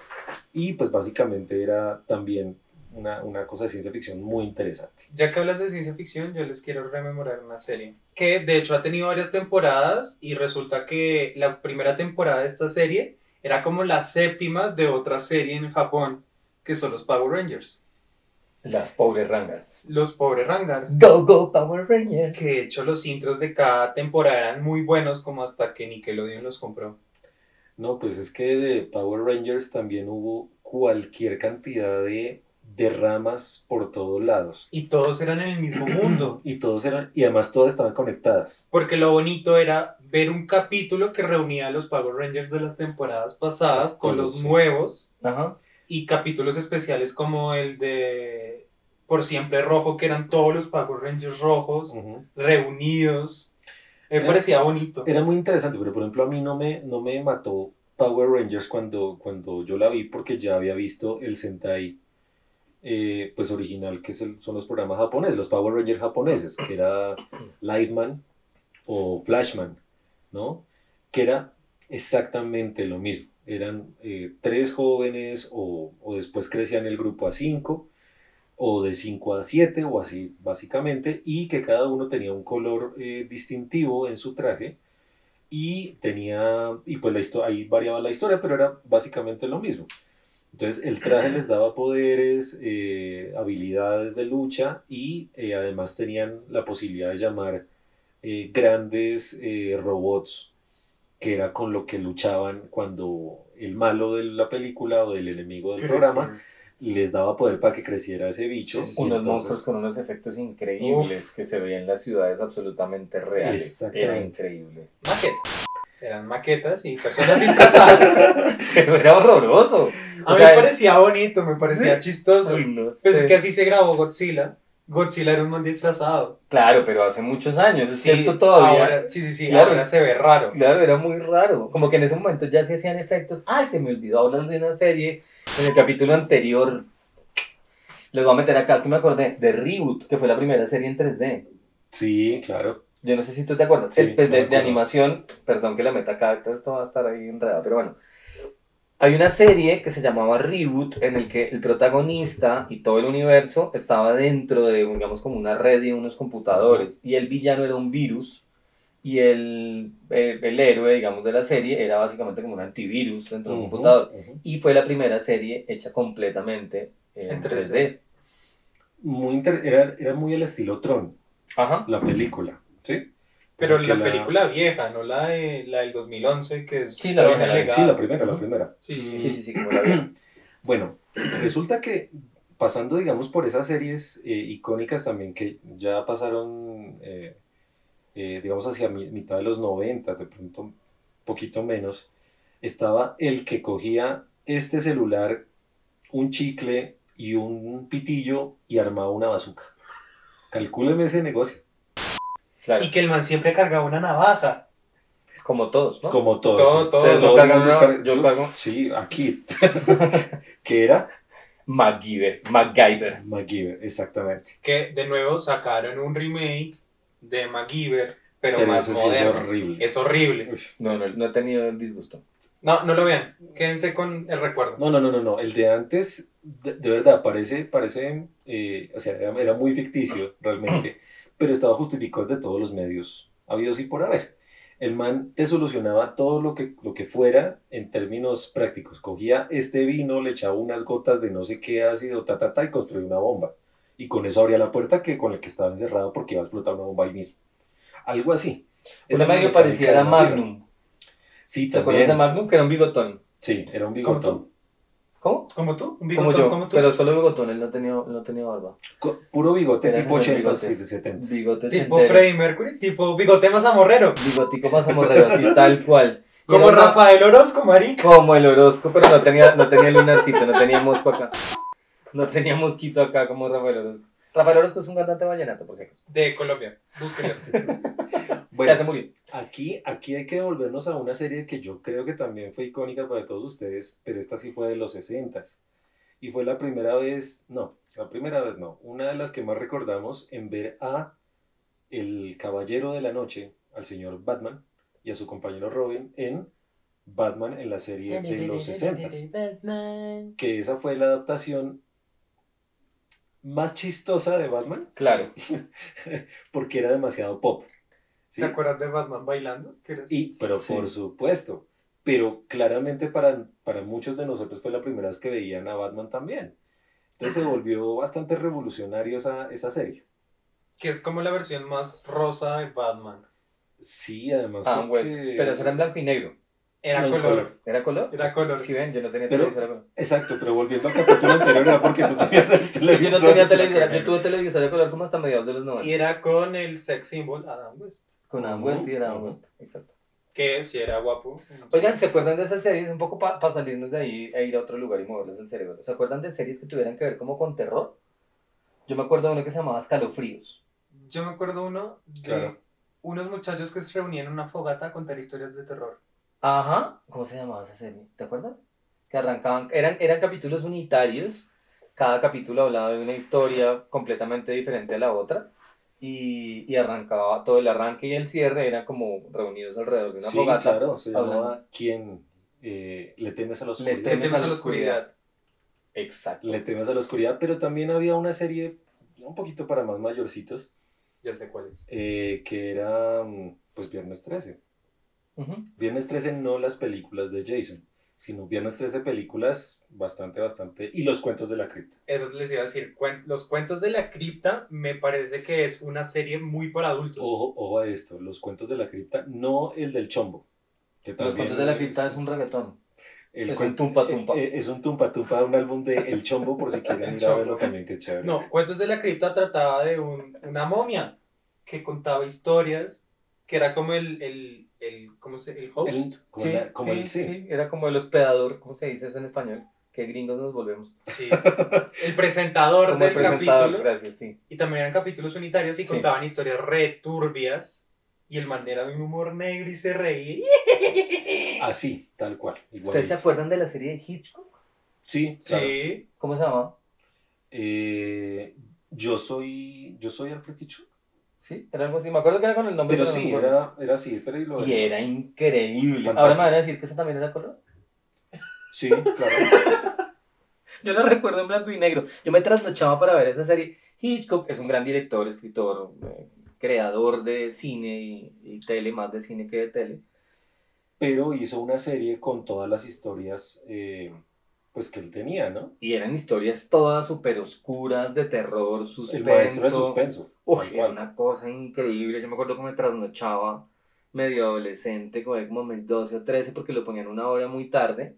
y pues básicamente era también una, una cosa de ciencia ficción muy interesante. Ya que hablas de ciencia ficción, yo les quiero rememorar una serie que de hecho ha tenido varias temporadas y resulta que la primera temporada de esta serie era como la séptima de otra serie en Japón, que son los Power Rangers. Las pobres rangas. Los pobres Rangers. Go, go, Power Rangers. Que de hecho los intros de cada temporada eran muy buenos como hasta que Nickelodeon los compró. No, pues es que de Power Rangers también hubo cualquier cantidad de, de ramas por todos lados. Y todos eran en el mismo mundo. Y todos eran, y además todas estaban conectadas. Porque lo bonito era ver un capítulo que reunía a los Power Rangers de las temporadas pasadas con Todos, los sí. nuevos Ajá. y capítulos especiales como el de Por Siempre Rojo, que eran todos los Power Rangers rojos reunidos. Me Era- parecía bonito. Era muy interesante, pero por ejemplo a mí no me, no me mató Power Rangers cuando, cuando yo la vi porque ya había visto el Sentai eh, pues original que son los programas japoneses, los Power Rangers japoneses, que era Lightman o Flashman, ¿no? Que era exactamente lo mismo. Eran eh, tres jóvenes o, después crecían el grupo a cinco o de 5 a 7 o así básicamente y que cada uno tenía un color eh, distintivo en su traje y tenía y pues la ahí variaba la historia pero era básicamente lo mismo entonces el traje les daba poderes eh, habilidades de lucha y eh, además tenían la posibilidad de llamar eh, grandes eh, robots que era con lo que luchaban cuando el malo de la película o del enemigo del programa les daba poder para que creciera ese bicho. Sí, sí, y Unos entonces- monstruos con unos efectos increíbles que se veían en las ciudades absolutamente reales. Exactamente. Era increíble. Maquetas. Eran maquetas y personas disfrazadas. Pero era horroroso. A O mí sea, me parecía bonito, me parecía chistoso. Uy, no Pues sé. que así se grabó Godzilla. Godzilla era un man disfrazado. Claro, pero hace muchos años. Sí, esto todavía. ahora- sí, sí, sí. Claro. Ahora se ve raro. Claro, era muy raro. Como que en ese momento ya se hacían efectos. Ay, se me olvidó hablar de una serie en el capítulo anterior. Les voy a meter acá, es que me acordé de Reboot, que fue la primera serie en 3D. Sí, claro. Yo no sé si tú te acuerdas. Sí, El- me de, de acuerdo. animación, perdón que la meta acá, todo esto va a estar ahí enredado, pero bueno. Hay una serie que se llamaba Reboot, en el que el protagonista y todo el universo estaba dentro de, digamos, como una red y unos computadores. Y el villano era un virus. Y el, el, el héroe, digamos, de la serie era básicamente como un antivirus dentro de un computador. ujú. Y fue la primera serie hecha completamente en, En 3D. 3D. Muy era, era muy el estilo Tron, Ajá. la película, ¿sí? Pero Porque la, película vieja, no la, de, la del 2011, que es Sí, la vieja, la-. Sí, la primera, la primera. Sí, sí, sí. Sí, sí, sí, como la vi. Bueno, resulta que pasando, digamos, por esas series eh, icónicas también que ya pasaron, eh, eh, digamos, hacia mi- mitad de los 90, de pronto un poquito menos, estaba el que cogía este celular, un chicle y un pitillo y armaba una bazuca. Calcúleme ese negocio, Claro. Y que el man siempre cargaba una navaja. Como todos, ¿no? como todos. Todo, todo. Todo el cargan carga- yo cargo Sí, aquí. que era MacGyver, MacGyver. MacGyver, exactamente. Que de nuevo sacaron un remake de MacGyver, pero, Pero más eso sí es moderno. horrible. es horrible. Uy. No, no, no he tenido el disgusto. No, no lo vean. Quédense con el recuerdo. No, no, no, no, no. El de antes, de, de verdad, parece, parece, eh, o sea, era, era muy ficticio realmente, pero estaba justificado de todos los medios habidos y por haber. El man te solucionaba todo lo que, lo que fuera en términos prácticos. Cogía este vino, le echaba unas gotas de no sé qué ácido, ta, ta, ta, y construía una bomba. Y con eso abría la puerta que con el que estaba encerrado porque iba a explotar una bomba ahí mismo. Algo así. Esa medio parecía era. Magnum. Sí, ¿Te acuerdas de también. Magnum? Que era un bigotón. Sí, era un ¿Cómo bigotón. ¿Cómo? ¿Como tú? ¿Un Como bigotón yo, como tú? pero solo bigotón, él no tenía, no tenía barba. Co- Puro bigote Era tipo señor 80, bigotes. sí, 70. Bigote Tipo. Freddie Mercury, tipo bigote mazamorrero. Bigotico más amorrero, así tal cual. Y Como Rafael Orozco, marica. Como el Orozco, pero no tenía, no tenía lunarcito, no tenía mosco acá. No tenía mosquito acá como Rafael Orozco. Rafael Orozco es un cantante vallenato, por si acaso. De Colombia. Búsquelo. Bueno, ya se murió. Aquí, aquí hay que devolvernos a una serie que yo creo que también fue icónica para todos ustedes, pero esta sí fue de los 60 Y fue la primera vez, no, la primera vez no, una de las que más recordamos en ver a el Caballero de la Noche, al señor Batman y a su compañero Robin en Batman en la serie de los 60 Que esa fue la adaptación más chistosa de Batman, Claro. porque era demasiado pop. ¿sí? ¿Se acuerdan de Batman bailando? Y, pero Sí. por supuesto, pero claramente para, para muchos de nosotros fue la primera vez que veían a Batman también. Entonces se volvió bastante revolucionario esa, esa serie. Que es como la versión más rosa de Batman. Sí, además. Porque- West. Pero eso era en blanco y negro. Era No, color. color. ¿Era color? Era color. Sí, ven, yo no tenía Pero- televisor. a color. Exacto, pero volviendo al capítulo anterior era porque tú tenías el Yo televisor. no tenía en televisor, y yo tuve televisor de color como hasta mediados de los Y 90. era con el sex symbol Adam West. Con Adam West y era Adam. West. Exacto. Que si era guapo. Oigan, ¿se acuerdan de esas series? Un poco para salirnos de ahí e ir a otro lugar y moverles el cerebro. ¿Se acuerdan de series que tuvieran que ver como con terror? Yo me acuerdo de uno que se llamaba Escalofríos. Yo me acuerdo uno de Claro. unos muchachos que se reunían en una fogata a contar historias de terror. Ajá. ¿Cómo se llamaba esa serie? ¿Te acuerdas? Que arrancaban, eran, eran capítulos unitarios. Cada capítulo hablaba de una historia completamente diferente a la otra. Y, y arrancaba todo el arranque y el cierre, eran como reunidos alrededor de una Sí, fogata. claro, se hablando. llamaba ¿Quién eh, le temes a la Le oscuridad? temes Temes a la oscuridad. Exacto. Le temes a la oscuridad, pero también había una serie un poquito para más mayorcitos Ya sé cuál es. eh, que era mm, pues Viernes 13. Viernes 13 no las películas de Jason, sino Viernes 13 películas bastante, bastante... Y los cuentos de la cripta. Eso les iba a decir. cuen- Los cuentos de la cripta me parece que es una serie muy para adultos. Ojo, ojo a esto, los cuentos de la cripta, no el del chombo. Que Los cuentos de la cripta es un reggaetón. el es un tumpa tumpa. eh, eh, es un tumpa tumpa, un álbum de El Chombo, por si quieren ir a verlo también, que es chévere. No, Cuentos de la Cripta trataba de un- una momia que contaba historias, que era como el, el, el ¿cómo se El host. El- como Sí, la- como sí, el- sí. sí, era como el hospedador, ¿cómo se dice eso en español? Que gringos nos volvemos. Sí. El presentador del presentador, capítulo. gracias, sí. Y también eran capítulos unitarios y Sí. contaban historias returbias. Y el man era de un humor negro y se reía. Así, tal cual. ¿Ustedes se acuerdan de la serie de Hitchcock? Sí, claro. Sí. ¿Cómo se llamaba? Eh, yo soy yo soy Alfred Hitchcock. Sí, era algo así. Me acuerdo que era con el nombre. Pero me sí, era, era así, pero y lo Y era increíble. Fantástico. Ahora me van a decir que esa también era color. Sí, claro. Yo la recuerdo en blanco y negro. Yo me trasnochaba para ver esa serie. Hitchcock es un gran director, escritor, eh, creador de cine y, y tele, más de cine que de tele. Pero hizo una serie con todas las historias eh, pues que él tenía, ¿no? Y eran historias todas súper oscuras, de terror, El maestro del suspenso. suspenso. Uy, era cual. una cosa increíble. Yo me acuerdo que me trasnochaba medio adolescente, como, mis 12 o 13, porque lo ponían una hora muy tarde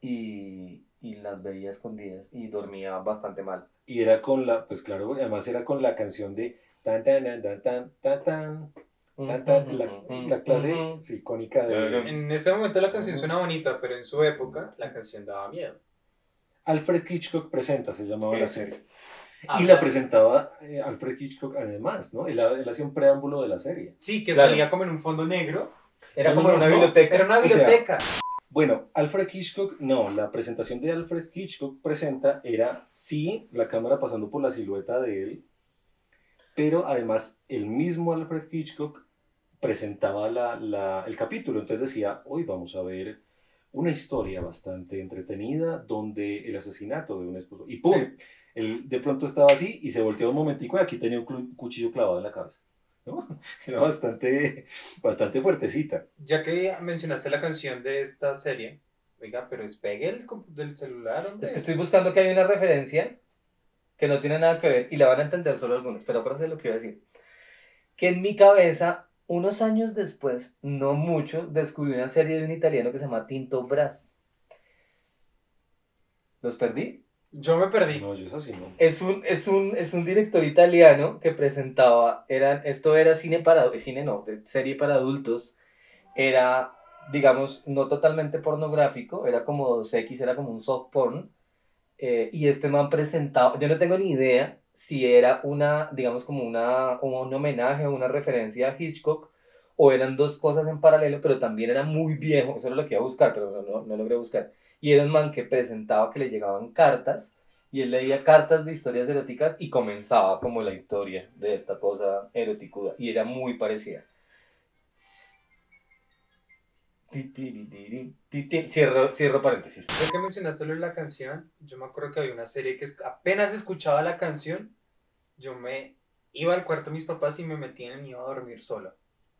y, y las veía escondidas y dormía bastante mal. Y era con la, pues claro, además era con la canción de tan tan tan tan tan tan la, la clase sí, icónica de En ese momento la canción suena bonita, pero en su época la canción daba miedo. Alfred Hitchcock presenta, se llamaba la serie. Ah, Y la presentaba eh, Alfred Hitchcock además, ¿no? Él, él hacía un preámbulo de la serie. Sí, que Claro. salía como en un fondo negro. Era No, como no, en una no, biblioteca. Era una O sea, biblioteca. Bueno, Alfred Hitchcock, no, la presentación de Alfred Hitchcock presenta era sí la cámara pasando por la silueta de él, pero además el mismo Alfred Hitchcock presentaba la, la- el capítulo, entonces decía, hoy vamos a ver una historia bastante entretenida donde el asesinato de un esposo y ¡pum! Sí. Él de pronto estaba así y se volteó un momentico y aquí tenía un cuchillo clavado en la cabeza. ¿no? Era bastante, bastante fuertecita. Ya que mencionaste la canción de esta serie, oiga, pero es pegue el del celular, hombre. Es que estoy buscando que hay una referencia que no tiene nada que ver y la van a entender solo algunos, pero acuérdense lo que iba a decir. Que en mi cabeza, unos años después, no mucho, descubrí una serie de un italiano que se llama Tinto Brass. ¿Los perdí? Yo me perdí. No, yo eso sí no. Es un, es un, es un director italiano que presentaba, eran, esto era cine para, eh, cine no, de serie para adultos, era, digamos, no totalmente pornográfico, era como 2X, era como un soft porn, eh, y este man presentaba, yo no tengo ni idea si era una, digamos, como una, como un homenaje o una referencia a Hitchcock, o eran dos cosas en paralelo, pero también era muy viejo, eso era lo que iba a buscar, pero no, no, logré buscar. Y era un man que presentaba que le llegaban cartas y él leía cartas de historias eróticas y comenzaba como la historia de esta cosa eroticuda y era muy parecida. Cierro, cierro paréntesis. Ya que mencionaste lo de la canción, yo me acuerdo que había una serie que es- apenas escuchaba la canción, yo me iba al cuarto de mis papás y me metían y iba a dormir solo,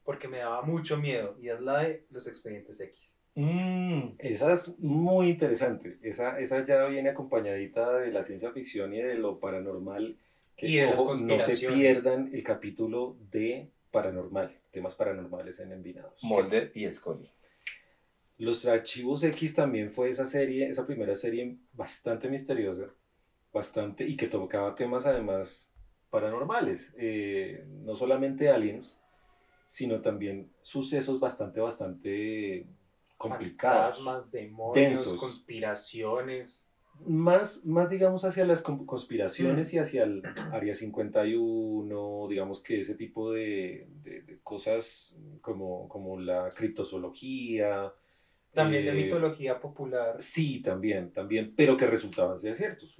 porque me daba mucho miedo, y es la de Los Expedientes X. Mm, Esa es muy interesante. Esa, esa ya viene acompañadita de la ciencia ficción y de lo paranormal. Que, Y de las ojo, no se pierdan el capítulo de paranormal, temas paranormales en Envinados. Mulder y Scully. Los Archivos X también fue esa serie, esa primera serie bastante misteriosa, bastante, y que tocaba temas además paranormales, eh, no solamente aliens, sino también sucesos bastante, bastante complicados. Fantasmas, demonios, Densos. conspiraciones. Más, más digamos hacia las con- conspiraciones Mm. y hacia el Área 51, digamos que ese tipo de, de- de cosas como, como la criptozoología. También de eh, mitología popular. Sí, también, también, pero que resultaban ser ciertos,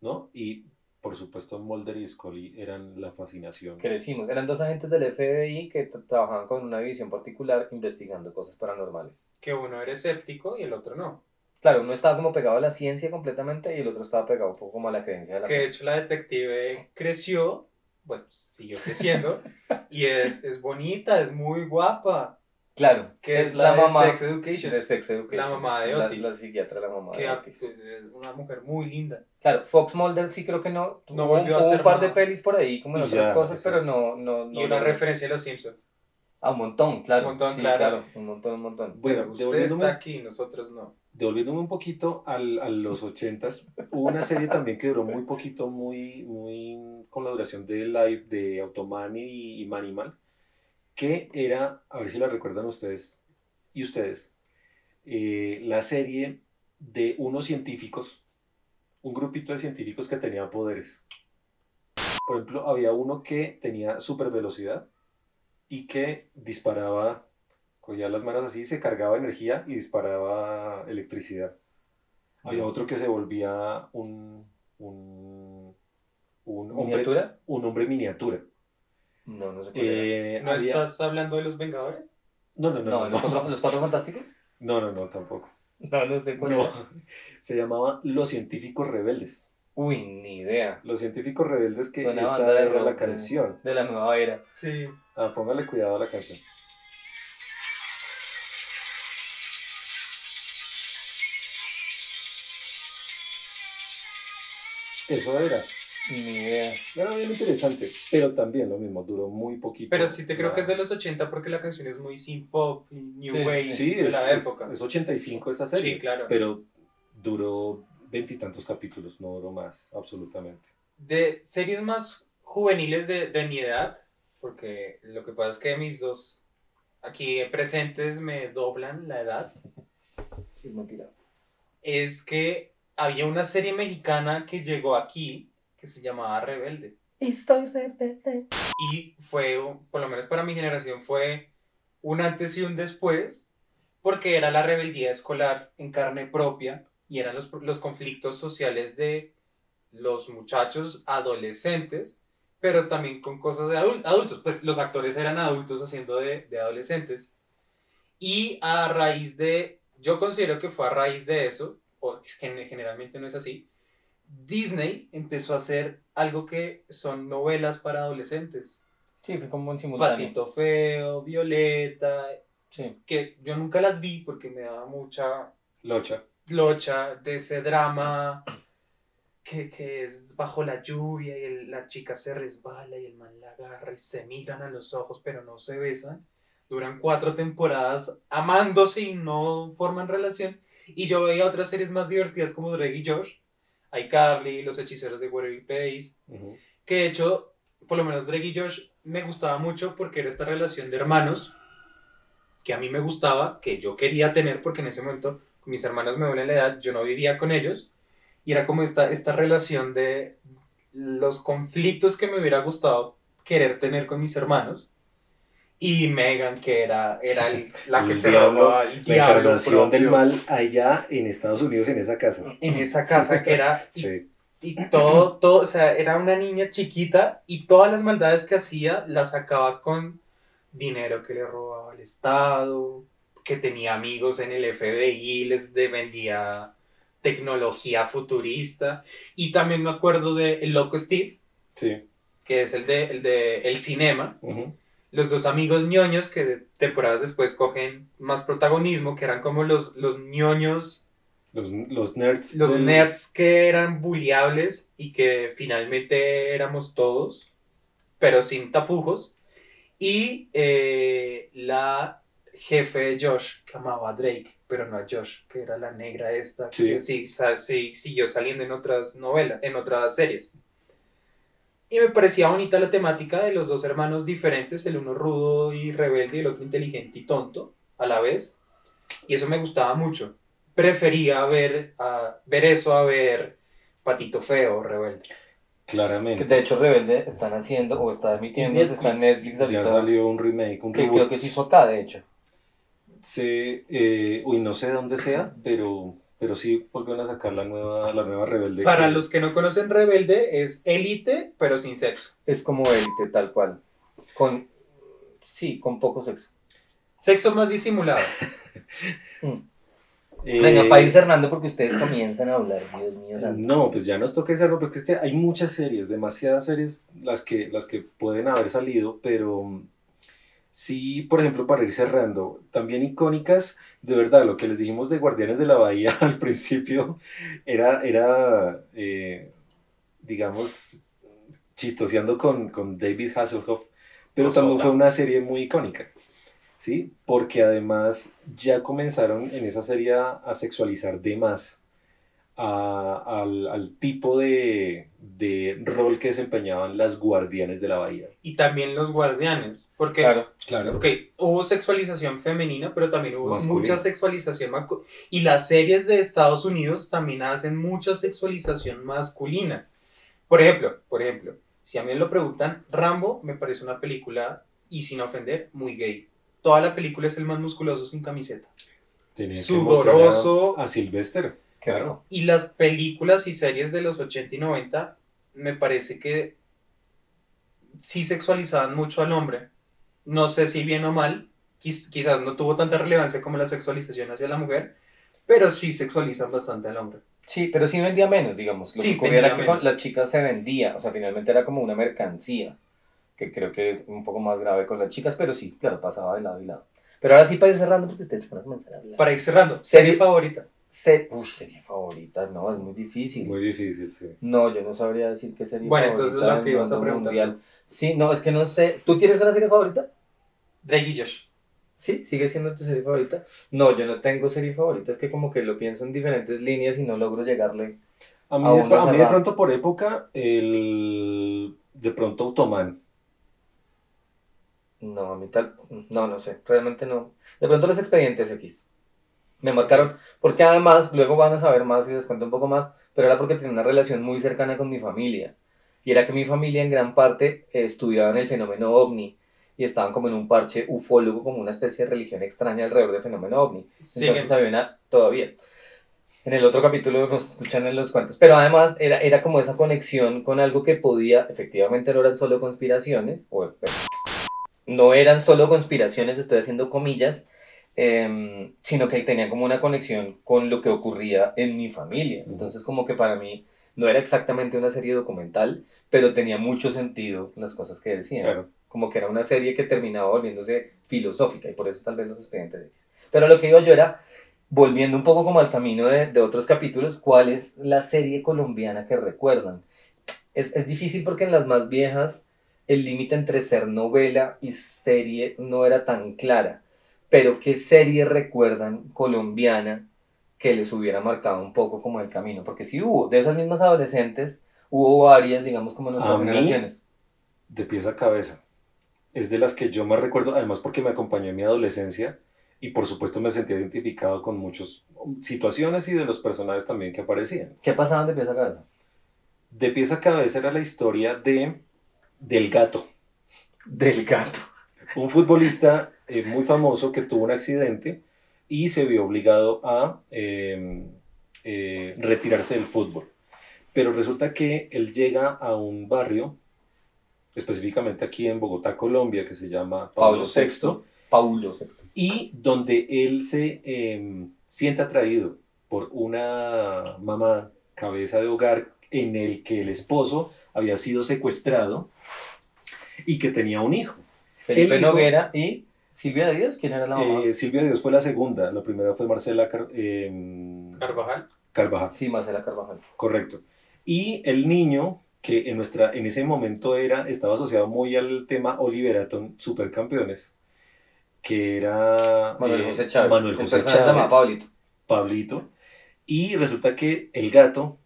¿no? Y por supuesto Mulder y Scully eran la fascinación. Crecimos. Eran dos agentes del FBI que tra- trabajaban con una división particular investigando cosas paranormales. Que uno era escéptico y el otro no. Claro, uno estaba como pegado a la ciencia completamente y el otro estaba pegado un poco como a la creencia de la Que de hecho la detective creció, bueno, siguió creciendo, y es, es bonita, es muy guapa. Claro, Que es, la, de Sex Education. de Sex Education. La mamá de La- Otis. La, psiquiatra, la mamá que de a- Otis. pues, es una mujer muy linda. Claro, Fox Mulder sí creo que no. No Hubo- volvió a hubo hacer un par de nada. pelis por ahí como en Y otras ya, cosas, pero no, no, no. y una no- referencia a los Simpsons. Ah, un montón, claro. Un montón, sí, claro. Un montón, un montón. Bueno, Bueno, usted devolviéndome- está aquí, nosotros no. devolviéndome un poquito al- a los ochentas, hubo una serie también que duró muy poquito, muy, muy con la duración de live de Automan y, y Manimal, que era, a ver si la recuerdan ustedes y ustedes, eh, la serie de unos científicos, un grupito de científicos que tenía poderes. Por ejemplo, había uno que tenía super velocidad y que disparaba cogía las manos así, se cargaba energía y disparaba electricidad. Había otro que se volvía un, un, un hombre, ¿Miniatura? un hombre miniatura. No, no sé cuál. Eh, ¿No había- estás hablando de los Vengadores? no, no, no, No, no, ¿los, no, cuatro, ¿Los Cuatro Fantásticos? no, no, no, tampoco. No, no sé cuál No. Se llamaba Los Científicos Rebeldes. Uy, ni idea. Los Científicos Rebeldes que Suena esta banda de era la canción. De la nueva era. Sí. Ah, póngale cuidado a la canción. Eso era. Ni idea. Era bien interesante, pero también lo mismo, duró muy poquito. Pero sí te creo que es de los 80 porque la canción es muy synth pop y new Sí. wave Sí, de es, la es- época. es 85 esa serie. Sí, claro. Pero duró veintitantos capítulos, no duró más, absolutamente. De series más juveniles de, de mi edad, porque lo que pasa es que mis dos aquí presentes me doblan la edad, Es mentira. es que había una serie mexicana que llegó aquí que se llamaba Rebelde. Estoy rebelde. Y fue, por lo menos para mi generación, fue un antes y un después, porque era la rebeldía escolar en carne propia y eran los, los conflictos sociales de los muchachos adolescentes, pero también con cosas de adul- adultos. Pues los actores eran adultos haciendo de, de adolescentes. Y a raíz de yo considero que fue a raíz de eso, o generalmente no es así, Disney empezó a hacer algo que son novelas para adolescentes. Sí, fue como en simultáneo. Patito Feo, Violeta, Sí. que yo nunca las vi porque me daba mucha Locha. locha de ese drama que, que es bajo la lluvia y el- la chica se resbala y el man la agarra y se miran a los ojos pero no se besan. Duran cuatro temporadas amándose y no forman relación. Y yo veía otras series más divertidas como Drake y Josh, iCarly, Los Hechiceros de Waverly Place, Ujú. que de hecho, por lo menos Drake y Josh me gustaba mucho porque era esta relación de hermanos que a mí me gustaba, que yo quería tener porque en ese momento mis hermanos me duelen la edad, yo no vivía con ellos y era como esta, esta relación de los conflictos que me hubiera gustado querer tener con mis hermanos y Megan que era, era el- la que El se diablo, robaba el La diablo encarnación del mal allá en Estados Unidos, en esa casa. en esa casa que era y Sí. y todo, todo, o sea, era una niña chiquita y todas las maldades que hacía las sacaba con dinero que le robaba al Estado, que tenía amigos en el FBI, les vendía tecnología futurista. Y también me acuerdo de El Loco Steve, Sí. que es el de el, de el cinema. Ujú. Los dos amigos ñoños que temporadas después cogen más protagonismo, que eran como los, los ñoños Los, los nerds. los del- nerds que eran bulliables y que finalmente éramos todos, pero sin tapujos. Y eh, la jefe de Josh, que amaba a Drake, pero no a Josh, que era la negra esta, Sí. que sí, siguió saliendo en otras novelas, en otras series. Y me parecía bonita la temática de los dos hermanos diferentes, el uno rudo y rebelde y el otro inteligente y tonto a la vez. Y eso me gustaba mucho. Prefería ver, a, ver eso a ver Patito Feo Rebelde. Que Claramente. de hecho Rebelde están haciendo o está emitiendo, En está en Netflix. Netflix Ya ahorita. salió un remake, un que reboot. creo que se hizo acá, de hecho. Sí, eh, uy, no sé dónde sea, pero, pero sí volvieron a sacar la nueva, la nueva Rebelde. Para que- los que no conocen Rebelde, es élite, pero sin sexo. Es como élite, tal cual. Con, sí, con poco sexo. Sexo más disimulado. Eh, Venga, para ir cerrando porque ustedes comienzan a hablar, Dios mío santo. No, pues ya nos toca hacerlo, porque es que hay muchas series, demasiadas series las que, las que pueden haber salido, pero mm, sí, por ejemplo, para ir cerrando, también icónicas, de verdad, lo que les dijimos de Guardianes de la Bahía al principio era, era eh, digamos, chistoseando con, con David Hasselhoff, pero también fue una serie muy icónica. ¿Sí? Porque además ya comenzaron en esa serie a, a sexualizar de más a- al, al tipo de, de rol que desempeñaban las guardianes de la bahía. Y también los guardianes. Porque, Claro. Claro. ok, hubo sexualización femenina, pero también hubo Masculina. mucha sexualización masculina. Y las series de Estados Unidos también hacen mucha sexualización masculina. Por ejemplo, por ejemplo, si a mí me lo preguntan, Rambo me parece una película, y sin ofender, muy gay. Toda la película es el más musculoso sin camiseta. Tenía Sudoroso. a Sylvester. Rico. Y las películas y series de los 80 y 90 me parece que sí sexualizaban mucho al hombre. No sé si bien o mal, quiz- quizás no tuvo tanta relevancia como la sexualización hacia la mujer, pero sí sexualizan bastante al hombre. Sí, pero sí vendía menos, digamos. Lo Sí, que ocurría era que con la chica se vendía, o sea, finalmente era como una mercancía, que creo que es un poco más grave con las chicas, pero sí, claro, pasaba de lado y lado. Pero ahora sí para ir cerrando, porque ustedes van a comenzar a hablar. Para ir cerrando, serie Serie- favorita. Se... Uy, serie favorita, no, es muy difícil. Muy difícil, sí. No, yo no sabría decir qué serie Bueno, favorita entonces la del que ibas a preguntar mundial. Sí, no, es que no sé. ¿Tú tienes una serie favorita? Drake y Josh. Sí, sigue siendo tu serie favorita. No, yo no tengo serie favorita, es que como que lo pienso en diferentes líneas y no logro llegarle. A mí, A de, una a mí de pronto por época, el de pronto Automan. No, a mí tal. No, no sé, realmente no. De pronto los expedientes X. Me marcaron, porque además, luego van a saber más y les cuento un poco más, pero era porque tenía una relación muy cercana con mi familia. Y era que mi familia en gran parte eh, estudiaban el fenómeno ovni y estaban como en un parche ufólogo, como una especie de religión extraña alrededor del fenómeno ovni. Siguen. Entonces había una, todavía. En el otro capítulo nos escuchan en los cuentos. Pero además era, era como esa conexión con algo que podía, efectivamente no eran solo conspiraciones, o no eran solo conspiraciones, estoy haciendo comillas, em, sino que tenía como una conexión con lo que ocurría en mi familia. Entonces como que para mí no era exactamente una serie documental, pero tenía mucho sentido las cosas que decían. Claro. Como que era una serie que terminaba volviéndose filosófica y por eso tal vez los expedientes X. Pero lo que iba yo era, volviendo un poco como al camino de, de otros capítulos, ¿cuál es la serie colombiana que recuerdan? Es, es difícil porque en las más viejas el límite entre ser novela y serie no era tan clara. Pero ¿qué serie recuerdan colombiana que les hubiera marcado un poco como el camino? Porque sí hubo, de esas mismas adolescentes, hubo varias, digamos, como en nuestras A mí- generaciones. de pies a cabeza. Es de las que yo más recuerdo, además porque me acompañó en mi adolescencia y por supuesto me sentí identificado con muchas situaciones y de los personajes también que aparecían. ¿Qué pasaban de pies a cabeza? De pies a cabeza era la historia de del gato, Del gato. un futbolista eh, muy famoso que tuvo un accidente y se vio obligado a eh, eh, retirarse del fútbol. Pero resulta que él llega a un barrio, específicamente aquí en Bogotá, Colombia, que se llama Pablo Pablo VI, VI. Paulo VI. y donde él se eh, siente atraído por una mamá cabeza de hogar en el que el esposo había sido secuestrado y que tenía un hijo. Felipe hijo- Noguera y Silvia Díaz, ¿quién era la mamá? Eh, Silvia Dios fue la segunda, la primera fue Marcela Car- eh, Carvajal. Carvajal, Sí, Marcela Carvajal. correcto. Y el niño, que en, nuestra, en ese momento era, estaba asociado muy al tema Oliver Atom Supercampeones, que era Manuel eh, José Chávez. Manuel el José personaje se llama Chávez. Pablito. Pablito. Y resulta que el gato,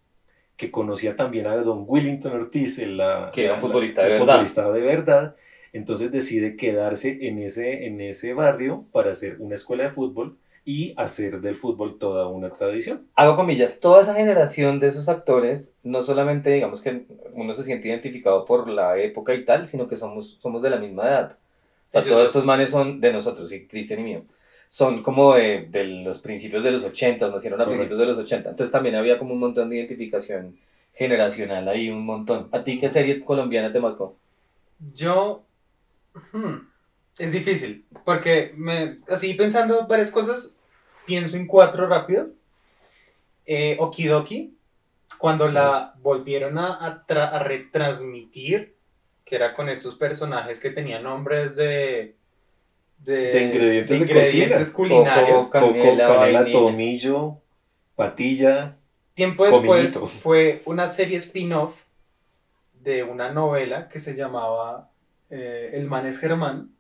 que conocía también a don Willington Ortiz, el, la- Que era un la- futbolista de verdad. futbolista de verdad, entonces decide quedarse en ese, en ese barrio para hacer una escuela de fútbol y hacer del fútbol toda una tradición. Hago comillas, toda esa generación de esos actores, no solamente digamos que uno se siente identificado por la época y tal, sino que somos, somos de la misma edad. O sea, Ellos todos dos. estos manes son de nosotros, y Cristian y mío. Son como de, de los principios de los 80, nacieron a Correcto. principios de los 80. Entonces también había como un montón de identificación generacional ahí, un montón. ¿A ti qué serie colombiana te marcó? Yo. Es difícil. Porque me, así pensando varias cosas, pienso en cuatro rápido. Eh, Okidoki, cuando la volvieron a, a tra- a retransmitir, que era con estos personajes que tenían nombres de. De, De ingredientes de ingredientes cocina. culinarios. Coco, Canela, Coco, canela, vainilla. tomillo, patilla. Tiempo después fue una serie spin-off de una novela que se llamaba eh, El man es Germán.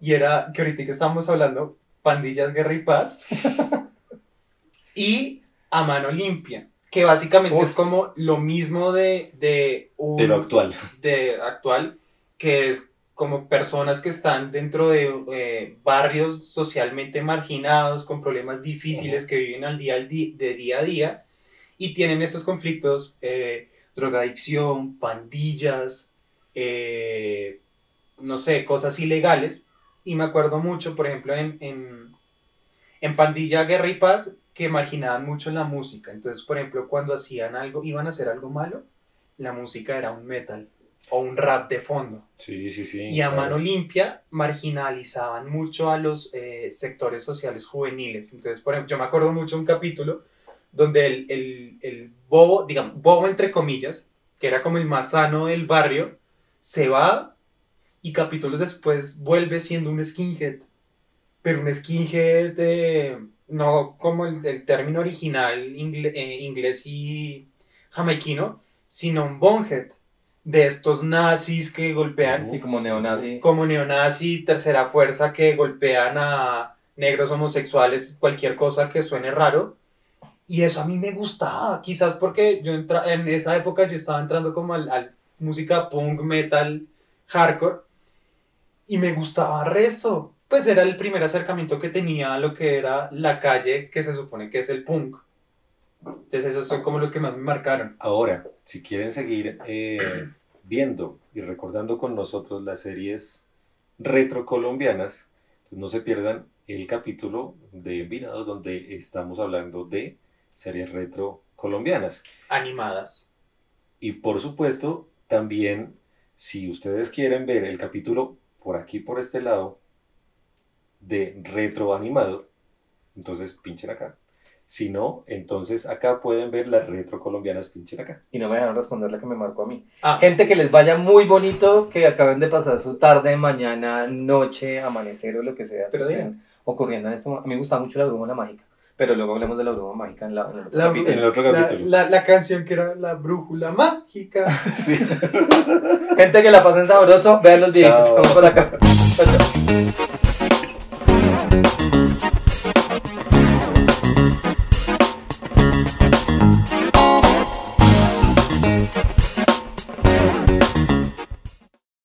Y era, que ahorita que estamos hablando, Pandillas, Guerra y Paz. y A Mano Limpia, que básicamente Uf. es como lo mismo de, de un... De lo actual. de actual, que es como personas que están dentro de eh, barrios socialmente marginados, con problemas difíciles, que viven al día, al de día a día, y tienen esos conflictos, eh, drogadicción, pandillas, eh, no sé, cosas ilegales. Y me acuerdo mucho, por ejemplo, en, en, en Pandilla, Guerra y Paz, que marginaban mucho la música. Entonces, por ejemplo, cuando hacían algo, iban a hacer algo malo, la música era un metal o un rap de fondo. Sí, sí, sí. Y a claro. mano limpia marginalizaban mucho a los eh, sectores sociales juveniles. Entonces, por ejemplo, yo me acuerdo mucho un capítulo donde el, el, el bobo, digamos, bobo entre comillas, que era como el más sano del barrio, se va y capítulos después vuelve siendo un skinhead. Pero un skinhead, eh, no como el, el término original ingle- eh, inglés y jamaiquino, sino un bonehead. De estos nazis que golpean Sí, como neonazi. como neonazi, tercera fuerza que golpean a negros homosexuales, cualquier cosa que suene raro. Y eso a mí me gustaba, quizás porque yo entra en esa época yo estaba entrando como al, al música punk, metal, hardcore, y me gustaba resto. Pues era el primer acercamiento que tenía a lo que era la calle, que se supone que es el punk. Entonces esos son como los que más me marcaron. Ahora, si quieren seguir eh, viendo y recordando con nosotros las series retro colombianas, pues no se pierdan el capítulo de Envinados donde estamos hablando de series retro colombianas. Animadas. Y por supuesto, también, si ustedes quieren ver el capítulo por aquí, por este lado, de retro animado, entonces pinchen acá. Si no, entonces acá pueden ver las retro colombianas, pinchen acá. Y no me dejaron responder la que me marcó a mí. Ah, Gente que les vaya muy bonito, que acaben de pasar su tarde, mañana, noche, amanecer o lo que sea. que Pero estén ocurriendo en este momento. A mí me gusta mucho la brújula mágica, pero luego hablemos de la brújula mágica en, la, en el otro La- capítulo. En el otro la, capítulo. la- la canción que era la brújula mágica. Sí. Gente que la pasen sabroso, vean los videitos vamos por acá. Chao, chao.